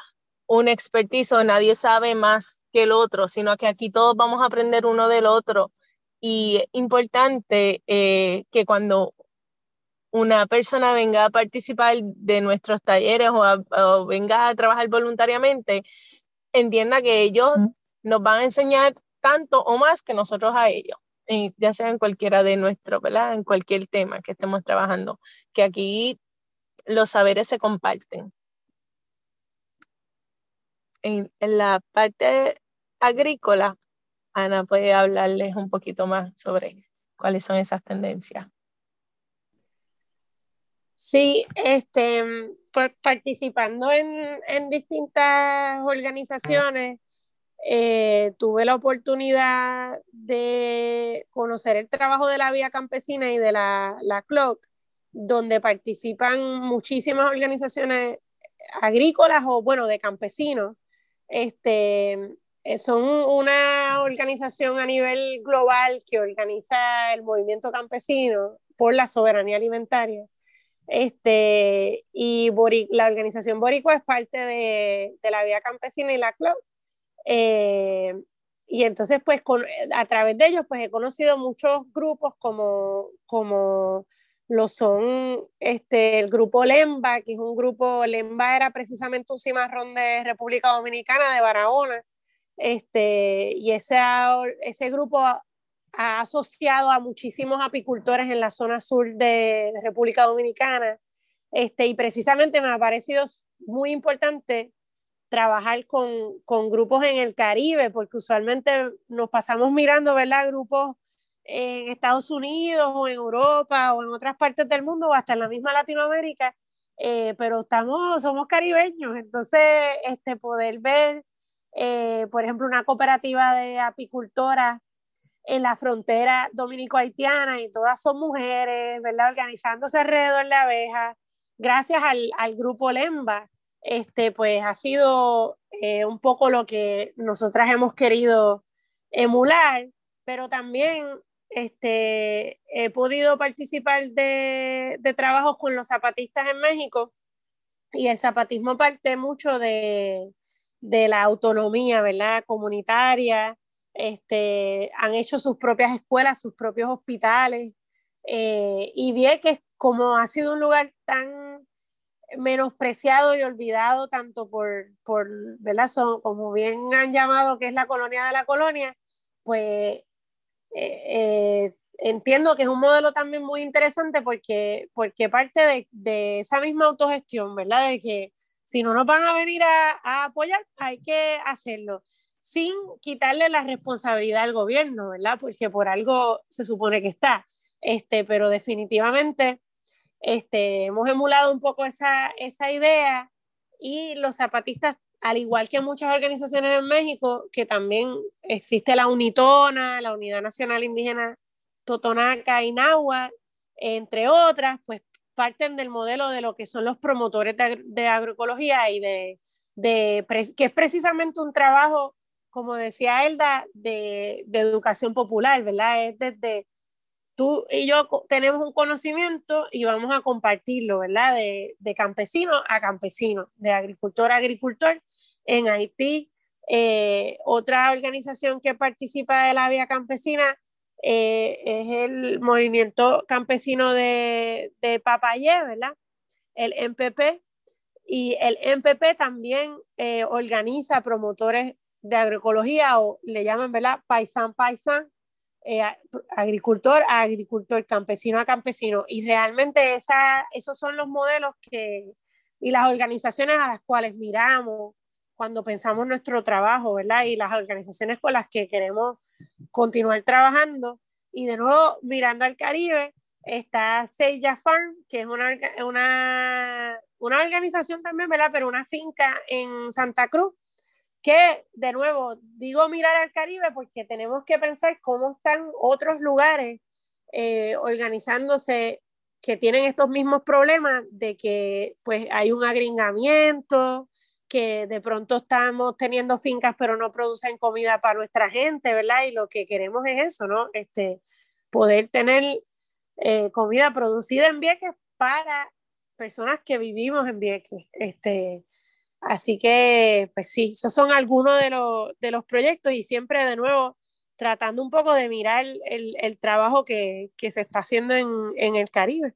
un expertise o nadie sabe más que el otro, sino que aquí todos vamos a aprender uno del otro. Y importante eh, que cuando una persona venga a participar de nuestros talleres o, a, o, venga a trabajar voluntariamente, entienda que ellos nos van a enseñar tanto o más que nosotros a ellos, ya sea en cualquiera de nuestros, ¿verdad? En cualquier tema que estemos trabajando, que aquí los saberes se comparten. En, en la parte agrícola, Ana puede hablarles un poquito más sobre cuáles son esas tendencias. Sí, este, pues, participando en, en distintas organizaciones, eh, tuve la oportunidad de conocer el trabajo de la Vía Campesina y de la, la CLOC, donde participan muchísimas organizaciones agrícolas o, bueno, de campesinos. Este, eh, son una organización a nivel global que organiza el movimiento campesino por la soberanía alimentaria este, y la organización Boricua es parte de, de, la Vía Campesina y la CLOP. Eh, y entonces, pues, con, a través de ellos, pues, he conocido muchos grupos como, como lo son este, el grupo Lemba, que es un grupo, Lemba era precisamente un cimarrón de República Dominicana, de Barahona, este, y ese, ese grupo ha asociado a muchísimos apicultores en la zona sur de, República Dominicana. Este, y precisamente me ha parecido muy importante trabajar con, con, grupos en el Caribe, porque usualmente nos pasamos mirando, ¿verdad? Grupos en Estados Unidos o en Europa o en otras partes del mundo o hasta en la misma Latinoamérica, eh, pero estamos, somos caribeños, entonces este, poder ver, eh, por ejemplo, una cooperativa de apicultoras en la frontera dominico-haitiana y todas son mujeres, ¿verdad? Organizándose alrededor de la abeja, gracias al, al grupo Lemba, este, pues ha sido eh, un poco lo que nosotras hemos querido emular, pero también este, he podido participar de, de trabajos con los zapatistas en México y el zapatismo parte mucho de, de la autonomía, ¿verdad? Comunitaria, este, han hecho sus propias escuelas, sus propios hospitales, eh, y vi que como ha sido un lugar tan menospreciado y olvidado tanto por, por ¿verdad? Son, como bien han llamado que es la colonia de la colonia, pues eh, eh, entiendo que es un modelo también muy interesante porque, porque parte de, de, esa misma autogestión, ¿verdad? De que si no nos van a venir a, a apoyar, hay que hacerlo sin quitarle la responsabilidad al gobierno, ¿verdad? Porque por algo se supone que está. Este, pero definitivamente este, hemos emulado un poco esa, esa idea y los zapatistas, al igual que muchas organizaciones en México, que también existe la UNITONA, la Unidad Nacional Indígena Totonaca y entre otras, pues parten del modelo de lo que son los promotores de, agroecología y de, de, que es precisamente un trabajo, como decía Elda, de, de educación popular, ¿verdad? Es desde tú y yo tenemos un conocimiento y vamos a compartirlo, ¿verdad? De, de campesino a campesino, de agricultor a agricultor. En Haití, eh, otra organización que participa de la vía campesina eh, es el movimiento campesino de, de Papayé, ¿verdad? El MPP. Y el MPP también eh, organiza promotores de agroecología o le llaman, ¿verdad? Paisan Paisan, eh, agricultor agricultor, campesino a campesino. Y realmente esa, esos son los modelos que, y las organizaciones a las cuales miramos cuando pensamos nuestro trabajo, ¿verdad? Y las organizaciones con las que queremos continuar trabajando. Y de nuevo, mirando al Caribe, está Seiya Farm, que es una, una, una organización también, ¿verdad? Pero una finca en Santa Cruz, que de nuevo digo mirar al Caribe porque tenemos que pensar cómo están otros lugares eh, organizándose que tienen estos mismos problemas de que pues hay un agringamiento, que de pronto estamos teniendo fincas pero no producen comida para nuestra gente, ¿verdad? Y lo que queremos es eso, ¿no? Este, poder tener eh, comida producida en Vieques para personas que vivimos en Vieques. Este, Así que, pues sí, esos son algunos de, de los proyectos y siempre de nuevo tratando un poco de mirar el, el trabajo que, que, se está haciendo en, en, el Caribe.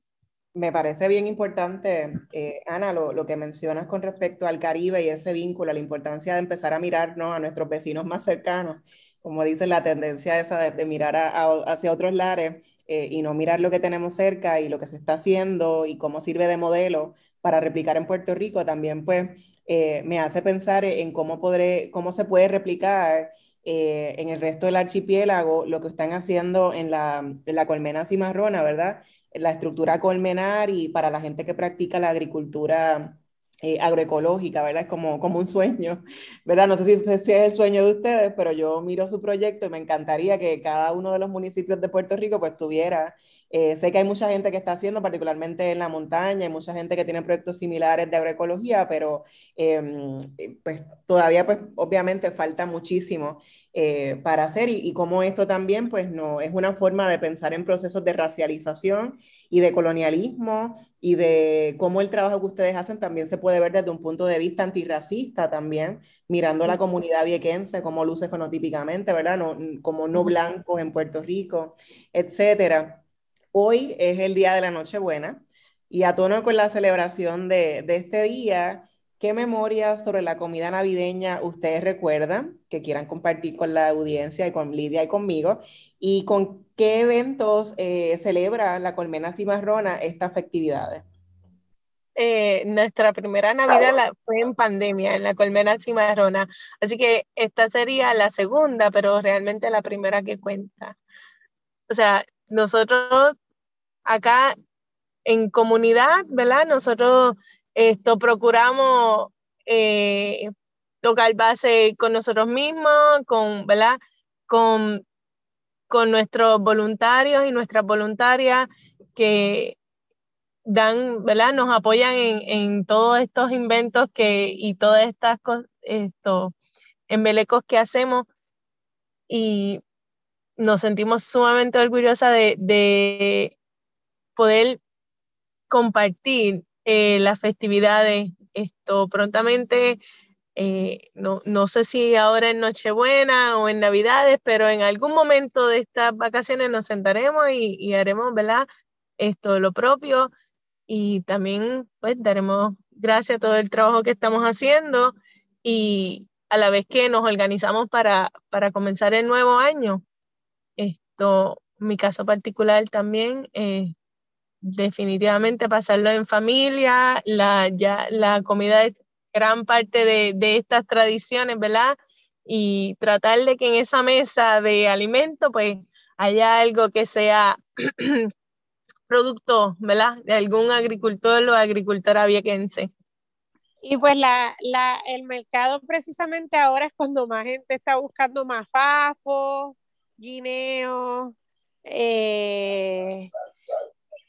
Me parece bien importante, eh, Ana, lo, lo, que mencionas con respecto al Caribe y ese vínculo, la importancia de empezar a mirarnos a nuestros vecinos más cercanos, como dice la tendencia esa de, mirar hacia otros lares eh, y no mirar lo que tenemos cerca y lo que se está haciendo y cómo sirve de modelo para replicar en Puerto Rico, también pues eh, me hace pensar en cómo, podré, cómo se puede replicar eh, en el resto del archipiélago lo que están haciendo en la, en la colmena cimarrona, ¿verdad? La estructura colmenar y para la gente que practica la agricultura eh, agroecológica, ¿verdad? Es como, como un sueño, ¿verdad? No sé si, si, es el sueño de ustedes, pero yo miro su proyecto y me encantaría que cada uno de los municipios de Puerto Rico pues tuviera eh, sé que hay mucha gente que está haciendo, particularmente en la montaña, hay mucha gente que tiene proyectos similares de agroecología, pero em, eh, pues todavía, pues obviamente falta muchísimo eh, para hacer y, y, como esto también, pues no, es una forma de pensar en procesos de racialización y de colonialismo y de cómo el trabajo que ustedes hacen también se puede ver desde un punto de vista antirracista también, mirando a la comunidad viequense, cómo luce fenotípicamente, ¿verdad? No, como no blancos en Puerto Rico, etcétera. Hoy es el día de la Nochebuena y a tono con la celebración de, este día, ¿qué memorias sobre la comida navideña ustedes recuerdan que quieran compartir con la audiencia y con Lidia y conmigo? ¿Y con qué eventos eh, celebra la Colmena Cimarrona estas festividades? Eh, nuestra primera Navidad fue en pandemia, en la Colmena Cimarrona. Así que esta sería la segunda, pero realmente la primera que cuenta. O sea, nosotros acá en comunidad, ¿verdad? Nosotros esto procuramos eh, tocar base con nosotros mismos, con, ¿verdad? Con, con nuestros voluntarios y nuestras voluntarias que dan, ¿verdad? Nos apoyan en, en todos estos inventos que, y todas estas estos embelecos que hacemos. Y nos sentimos sumamente orgullosas de poder compartir eh, las festividades esto prontamente. Eh, no, no, sé si ahora en Nochebuena o en Navidades, pero en algún momento de estas vacaciones nos sentaremos y, y haremos, ¿verdad? Esto lo propio y también pues daremos gracias a todo el trabajo que estamos haciendo y a la vez que nos organizamos para, para comenzar el nuevo año. Esto, mi caso particular también, eh, definitivamente pasarlo en familia, la, ya, la comida es gran parte de, de, estas tradiciones, ¿verdad? Y tratar de que en esa mesa de alimento, pues, haya algo que sea <clears throat> producto, ¿verdad? De algún agricultor o agricultora viequense. Y pues la, la, el mercado precisamente ahora es cuando más gente está buscando más fafo, guineo,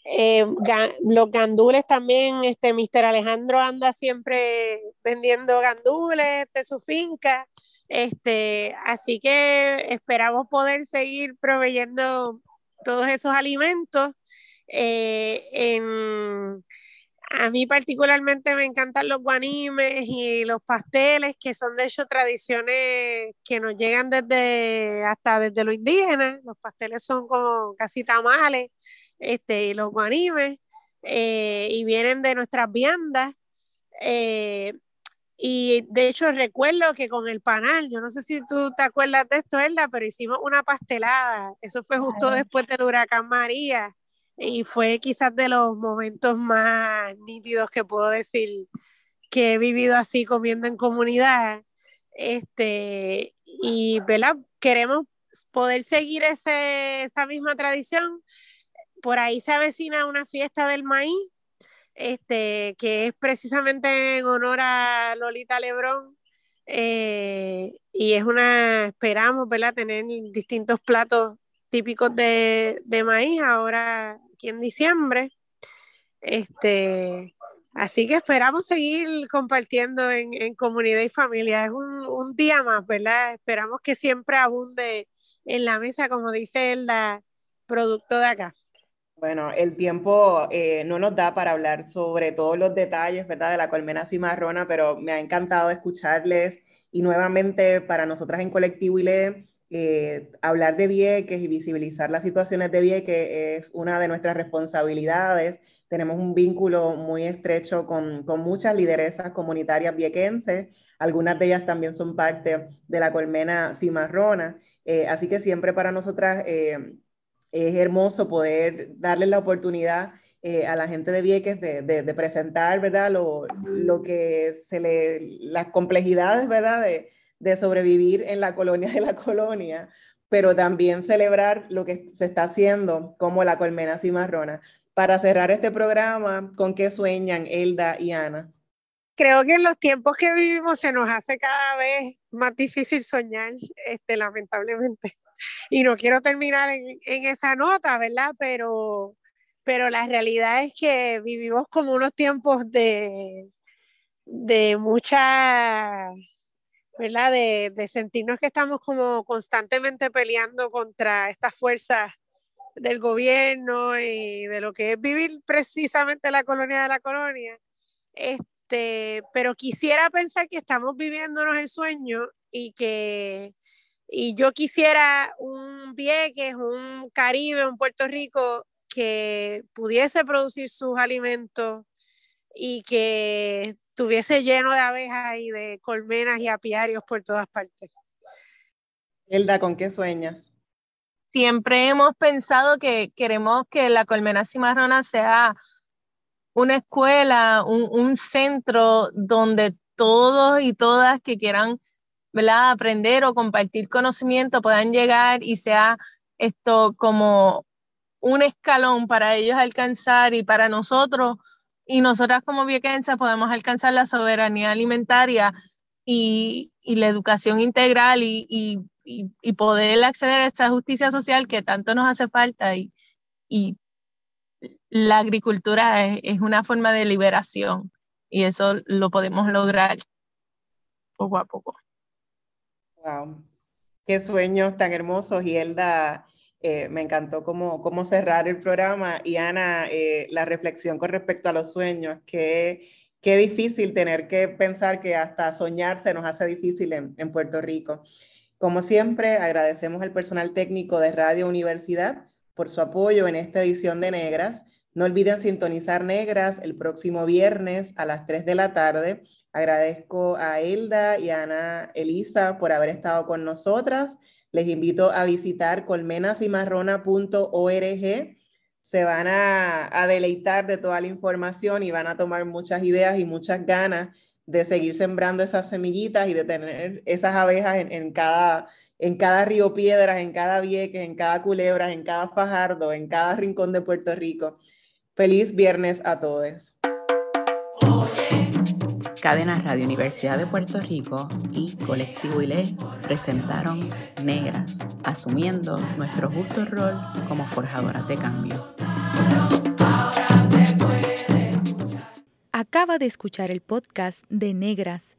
eh, Eh, los gandules también, este Mr. Alejandro anda siempre vendiendo gandules de su finca. Este, así que esperamos poder seguir proveyendo todos esos alimentos. Eh, en, a mí particularmente me encantan los guanimes y los pasteles, que son de hecho tradiciones que nos llegan desde hasta desde lo indígena. Los pasteles son como casi tamales, este, y los guanimes, eh, y vienen de nuestras viandas. Eh, y de hecho recuerdo que con el panal, yo no sé si tú te acuerdas de esto, Elda, pero hicimos una pastelada. Eso fue justo después del huracán María y fue quizás de los momentos más nítidos que puedo decir que he vivido así comiendo en comunidad. Este, y ¿verdad? queremos poder seguir ese, esa misma tradición. Por ahí se avecina una fiesta del maíz, este, que es precisamente en honor a Lolita Lebrón. Eh, y es una, esperamos, ¿verdad? Tener distintos platos típicos de, de maíz ahora aquí en diciembre. Este, así que esperamos seguir compartiendo en, comunidad y familia. Es un, un, día más, ¿verdad? Esperamos que siempre abunde en la mesa, como dice el producto de acá. Bueno, el tiempo eh, no nos da para hablar sobre todos los detalles, ¿verdad? De la colmena cimarrona, pero me ha encantado escucharles y nuevamente para nosotras en Colectivo ILE eh, hablar de Vieques y visibilizar las situaciones de Vieques es una de nuestras responsabilidades. Tenemos un vínculo muy estrecho con, con muchas lideresas comunitarias viequenses, algunas de ellas también son parte de la colmena cimarrona, eh, así que siempre para nosotras es hermoso poder darles la oportunidad a la gente de Vieques de, de, presentar, ¿verdad? Lo, lo, que se le, las complejidades, ¿verdad? De, de sobrevivir en la colonia de la colonia, pero también celebrar lo que se está haciendo como la colmena cimarrona. Para cerrar este programa, ¿con qué sueñan Elda y Ana? Creo que en los tiempos que vivimos se nos hace cada vez más difícil soñar, este, lamentablemente. Y no quiero terminar en, en esa nota, ¿verdad? Pero, pero la realidad es que vivimos como unos tiempos de, de mucha ¿verdad? De, de, sentirnos que estamos como constantemente peleando contra estas fuerzas del gobierno y de lo que es vivir precisamente la colonia de la colonia. Este, pero quisiera pensar que estamos viviéndonos el sueño y que y yo quisiera un Vieques, un Caribe, un Puerto Rico que pudiese producir sus alimentos y que estuviese lleno de abejas y de colmenas y apiarios por todas partes. Elda, ¿con qué sueñas? Siempre hemos pensado que queremos que la colmena cimarrona sea una escuela, un, un centro donde todos y todas que quieran ¿verdad? aprender o compartir conocimiento puedan llegar y sea esto como un escalón para ellos alcanzar y para nosotros y nosotras como viequenses podemos alcanzar la soberanía alimentaria y, y la educación integral y, y, y, poder acceder a esa justicia social que tanto nos hace falta y, la agricultura es, es, una forma de liberación y eso lo podemos lograr poco a poco. Wow, qué sueños tan hermosos, y Elda eh, me encantó cómo, cómo, cerrar el programa. Y Ana, eh, la reflexión con respecto a los sueños, que qué difícil tener que pensar que hasta soñar se nos hace difícil en, en Puerto Rico. Como siempre, agradecemos al personal técnico de Radio Universidad por su apoyo en esta edición de Negras. No olviden sintonizar Negras el próximo viernes a las 3 de la tarde. Agradezco a Elda y a Ana Elisa por haber estado con nosotras. Les invito a visitar colmenasimarrona.org. Se van a, deleitar de toda la información y van a tomar muchas ideas y muchas ganas de seguir sembrando esas semillitas y de tener esas abejas en, cada, en cada Río Piedras, en cada Vieques, en cada Culebras, en cada Fajardo, en cada rincón de Puerto Rico. Feliz viernes a todos. Cadena Radio Universidad de Puerto Rico y Colectivo ILE presentaron Negras, asumiendo nuestro justo rol como forjadoras de cambio. Acaba de escuchar el podcast de Negras